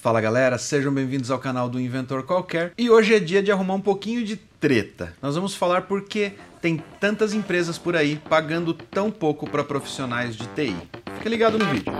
Fala galera, sejam bem-vindos ao canal do Inventor Qualquer e hoje é dia de arrumar um pouquinho de treta. Nós vamos falar por que tem tantas empresas por aí pagando tão pouco para profissionais de TI. Fica ligado no vídeo.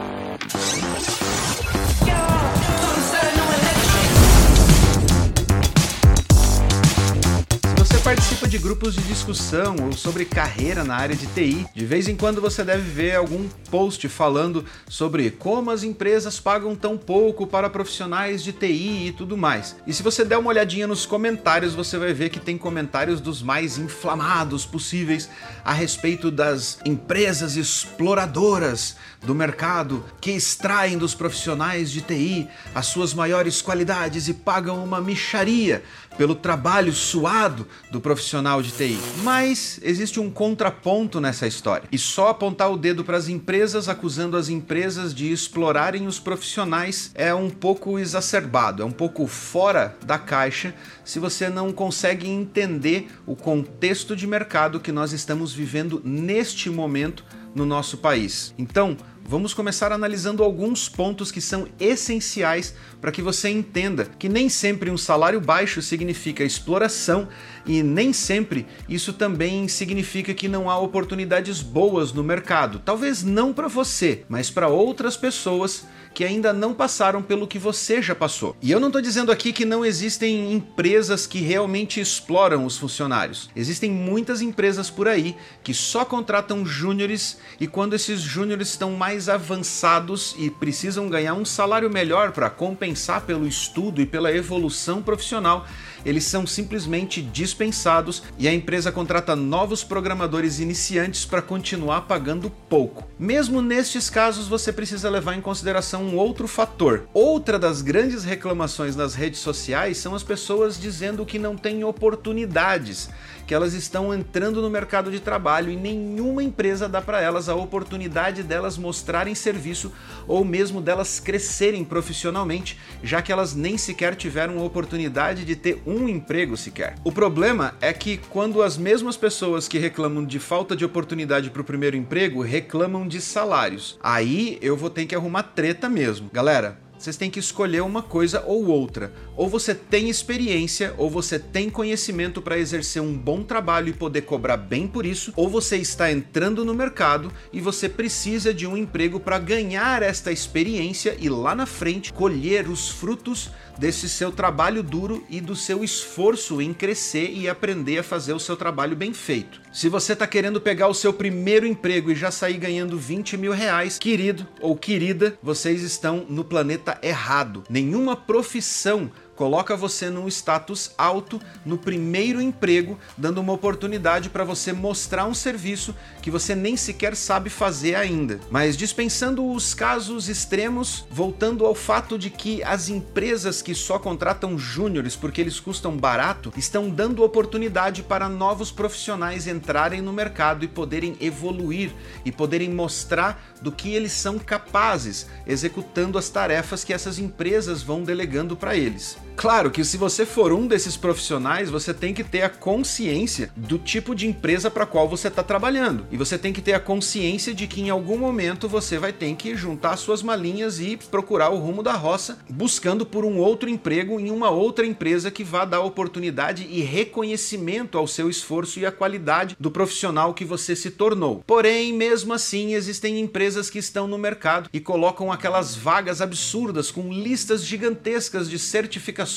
Participa de grupos de discussão ou sobre carreira na área de TI, de vez em quando você deve ver algum post falando sobre como as empresas pagam tão pouco para profissionais de TI e tudo mais. E se você der uma olhadinha nos comentários, você vai ver que tem comentários dos mais inflamados possíveis a respeito das empresas exploradoras do mercado que extraem dos profissionais de TI as suas maiores qualidades e pagam uma micharia pelo trabalho suado do profissional de TI. Mas existe um contraponto nessa história. E só apontar o dedo para as empresas acusando as empresas de explorarem os profissionais é um pouco exacerbado, é um pouco fora da caixa se você não consegue entender o contexto de mercado que nós estamos vivendo neste momento no nosso país. Então, vamos começar analisando alguns pontos que são essenciais para que você entenda que nem sempre um salário baixo significa exploração e nem sempre isso também significa que não há oportunidades boas no mercado. Talvez não para você, mas para outras pessoas que ainda não passaram pelo que você já passou. E eu não estou dizendo aqui que não existem empresas que realmente exploram os funcionários. Existem muitas empresas por aí que só contratam júniores e quando esses júniores estão mais avançados e precisam ganhar um salário melhor para compensar pelo estudo e pela evolução profissional, eles são simplesmente dispensados e a empresa contrata novos programadores iniciantes para continuar pagando pouco. Mesmo nestes casos, você precisa levar em consideração um outro fator. Outra das grandes reclamações nas redes sociais são as pessoas dizendo que não têm oportunidades, que elas estão entrando no mercado de trabalho e nenhuma empresa dá para elas a oportunidade delas mostrarem serviço ou mesmo delas crescerem profissionalmente, já que elas nem sequer tiveram a oportunidade de ter um emprego sequer. O problema é que quando as mesmas pessoas que reclamam de falta de oportunidade para o primeiro emprego reclamam de salários, aí eu vou ter que arrumar treta mesmo. Galera, vocês têm que escolher uma coisa ou outra. Ou você tem experiência, ou você tem conhecimento para exercer um bom trabalho e poder cobrar bem por isso, ou você está entrando no mercado e você precisa de um emprego para ganhar esta experiência e lá na frente colher os frutos desse seu trabalho duro e do seu esforço em crescer e aprender a fazer o seu trabalho bem feito. Se você está querendo pegar o seu primeiro emprego e já sair ganhando 20 mil reais, querido ou querida, vocês estão no planeta errado. Nenhuma profissão coloca você num status alto no primeiro emprego, dando uma oportunidade para você mostrar um serviço que você nem sequer sabe fazer ainda. Mas dispensando os casos extremos, voltando ao fato de que as empresas que só contratam júniores porque eles custam barato, estão dando oportunidade para novos profissionais entrarem no mercado e poderem evoluir e poderem mostrar do que eles são capazes, executando as tarefas que essas empresas vão delegando para eles. Claro que se você for um desses profissionais, você tem que ter a consciência do tipo de empresa para qual você está trabalhando. E você tem que ter a consciência de que em algum momento você vai ter que juntar suas malinhas e procurar o rumo da roça, buscando por um outro emprego em uma outra empresa que vá dar oportunidade e reconhecimento ao seu esforço e à qualidade do profissional que você se tornou. Porém, mesmo assim, existem empresas que estão no mercado e colocam aquelas vagas absurdas com listas gigantescas de certificações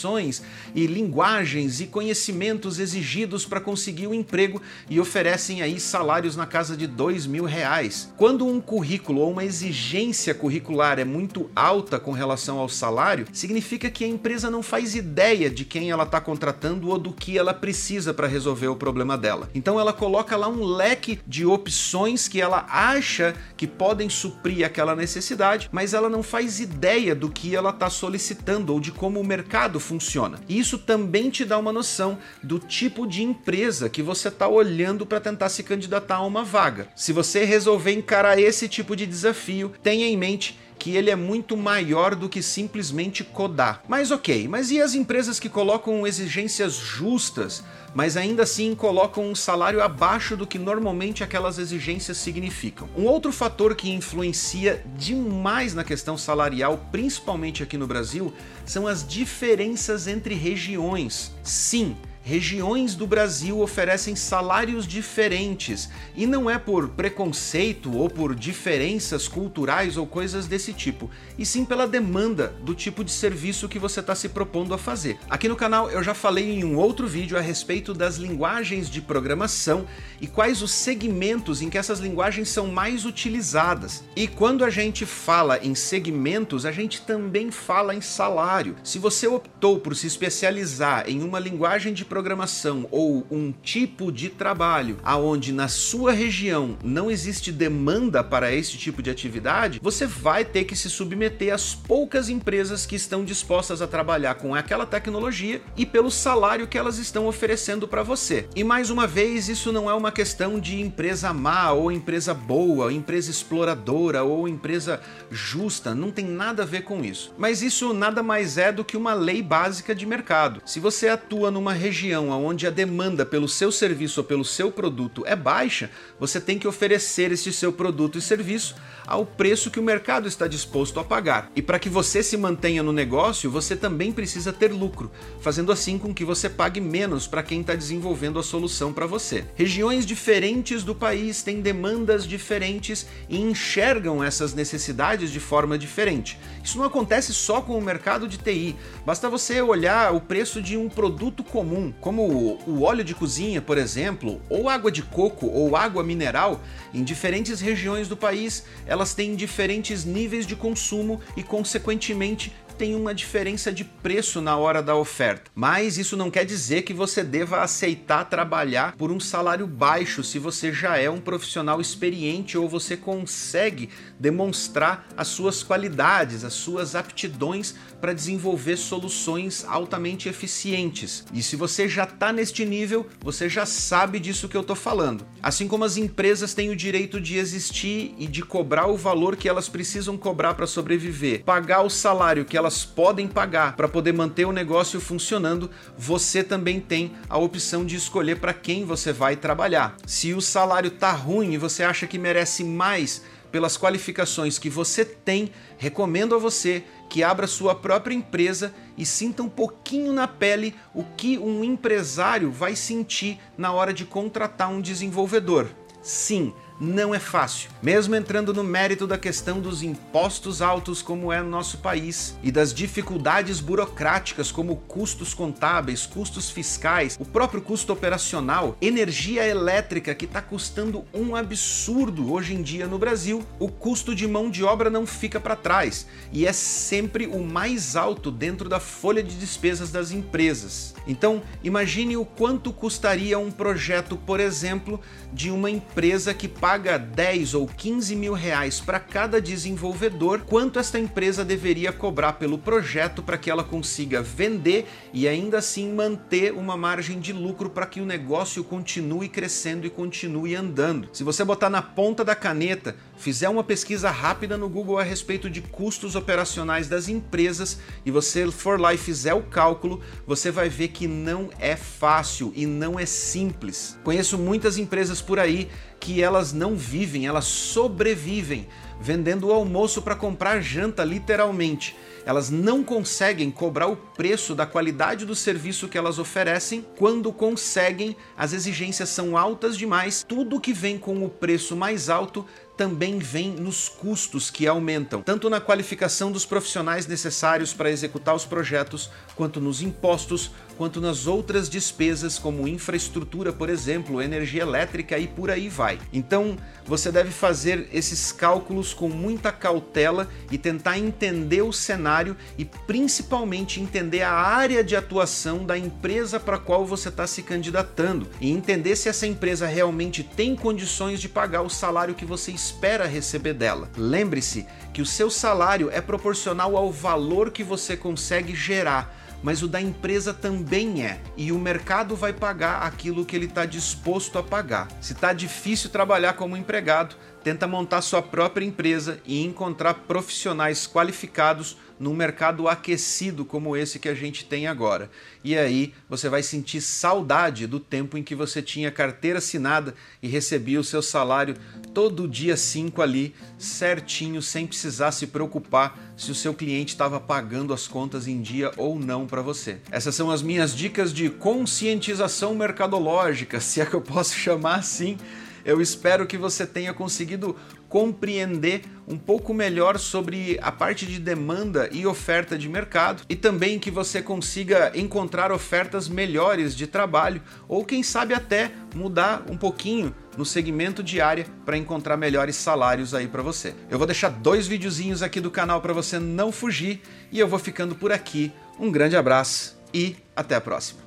e linguagens e conhecimentos exigidos para conseguir o um emprego e oferecem aí salários na casa de dois mil reais. Quando um currículo ou uma exigência curricular é muito alta com relação ao salário, significa que a empresa não faz ideia de quem ela está contratando ou do que ela precisa para resolver o problema dela. Então ela coloca lá um leque de opções que ela acha que podem suprir aquela necessidade, mas ela não faz ideia do que ela está solicitando ou de como o mercado funciona. E isso também te dá uma noção do tipo de empresa que você está olhando para tentar se candidatar a uma vaga. Se você resolver encarar esse tipo de desafio, tenha em mente que ele é muito maior do que simplesmente codar. Mas ok, mas e as empresas que colocam exigências justas, mas ainda assim colocam um salário abaixo do que normalmente aquelas exigências significam? Um outro fator que influencia demais na questão salarial, principalmente aqui no Brasil, são as diferenças entre regiões. Sim, regiões do Brasil oferecem salários diferentes e não é por preconceito ou por diferenças culturais ou coisas desse tipo, e sim pela demanda do tipo de serviço que você está se propondo a fazer. Aqui no canal eu já falei em um outro vídeo a respeito das linguagens de programação e quais os segmentos em que essas linguagens são mais utilizadas. E quando a gente fala em segmentos, a gente também fala em salário. Se você optou por se especializar em uma linguagem de programação ou um tipo de trabalho aonde na sua região não existe demanda para esse tipo de atividade, você vai ter que se submeter às poucas empresas que estão dispostas a trabalhar com aquela tecnologia e pelo salário que elas estão oferecendo para você. E mais uma vez, isso não é uma questão de empresa má ou empresa boa, empresa exploradora ou empresa justa, não tem nada a ver com isso. Mas isso nada mais é do que uma lei básica de mercado. Se você atua numa região região onde a demanda pelo seu serviço ou pelo seu produto é baixa, você tem que oferecer esse seu produto e serviço ao preço que o mercado está disposto a pagar. E para que você se mantenha no negócio, você também precisa ter lucro, fazendo assim com que você pague menos para quem está desenvolvendo a solução para você. Regiões diferentes do país têm demandas diferentes e enxergam essas necessidades de forma diferente. Isso não acontece só com o mercado de TI. Basta você olhar o preço de um produto comum, como o óleo de cozinha, por exemplo, ou água de coco ou água mineral, em diferentes regiões do país elas têm diferentes níveis de consumo e, consequentemente, tem uma diferença de preço na hora da oferta. Mas isso não quer dizer que você deva aceitar trabalhar por um salário baixo se você já é um profissional experiente ou você consegue demonstrar as suas qualidades, as suas aptidões para desenvolver soluções altamente eficientes. E se você já está neste nível, você já sabe disso que eu estou falando. Assim como as empresas têm o direito de existir e de cobrar o valor que elas precisam cobrar para sobreviver, pagar o salário que elas podem pagar para poder manter o negócio funcionando, você também tem a opção de escolher para quem você vai trabalhar. Se o salário tá ruim e você acha que merece mais pelas qualificações que você tem, recomendo a você que abra sua própria empresa e sinta um pouquinho na pele o que um empresário vai sentir na hora de contratar um desenvolvedor. Sim, não é fácil. Mesmo entrando no mérito da questão dos impostos altos, como é no nosso país, e das dificuldades burocráticas, como custos contábeis, custos fiscais, o próprio custo operacional, energia elétrica que está custando um absurdo hoje em dia no Brasil, o custo de mão de obra não fica para trás e é sempre o mais alto dentro da folha de despesas das empresas. Então, imagine o quanto custaria um projeto, por exemplo, de uma empresa que paga 10 ou 15 mil reais para cada desenvolvedor, quanto esta empresa deveria cobrar pelo projeto para que ela consiga vender e ainda assim manter uma margem de lucro para que o negócio continue crescendo e continue andando. Se você botar na ponta da caneta, fizer uma pesquisa rápida no Google a respeito de custos operacionais das empresas e você for lá e fizer o cálculo, você vai ver que não é fácil e não é simples. Conheço muitas empresas por aí que elas não vivem, elas sobrevivem vendendo o almoço para comprar janta, literalmente. Elas não conseguem cobrar o preço da qualidade do serviço que elas oferecem. Quando conseguem, as exigências são altas demais. Tudo que vem com o preço mais alto também vem nos custos que aumentam, tanto na qualificação dos profissionais necessários para executar os projetos, quanto nos impostos, quanto nas outras despesas como infraestrutura, por exemplo, energia elétrica e por aí vai. Então, você deve fazer esses cálculos com muita cautela e tentar entender o cenário e principalmente entender a área de atuação da empresa para qual você está se candidatando e entender se essa empresa realmente tem condições de pagar o salário que você espera receber dela. Lembre-se que o seu salário é proporcional ao valor que você consegue gerar mas o da empresa também é. E o mercado vai pagar aquilo que ele está disposto a pagar. Se está difícil trabalhar como empregado, tenta montar sua própria empresa e encontrar profissionais qualificados num mercado aquecido como esse que a gente tem agora. E aí você vai sentir saudade do tempo em que você tinha carteira assinada e recebia o seu salário todo dia 5 ali, certinho, sem precisar se preocupar se o seu cliente estava pagando as contas em dia ou não para você. Essas são as minhas dicas de conscientização mercadológica, se é que eu posso chamar assim eu espero que você tenha conseguido compreender um pouco melhor sobre a parte de demanda e oferta de mercado e também que você consiga encontrar ofertas melhores de trabalho ou quem sabe até mudar um pouquinho no segmento de área para encontrar melhores salários aí para você. Eu vou deixar dois videozinhos aqui do canal para você não fugir e eu vou ficando por aqui. Um grande abraço e até a próxima.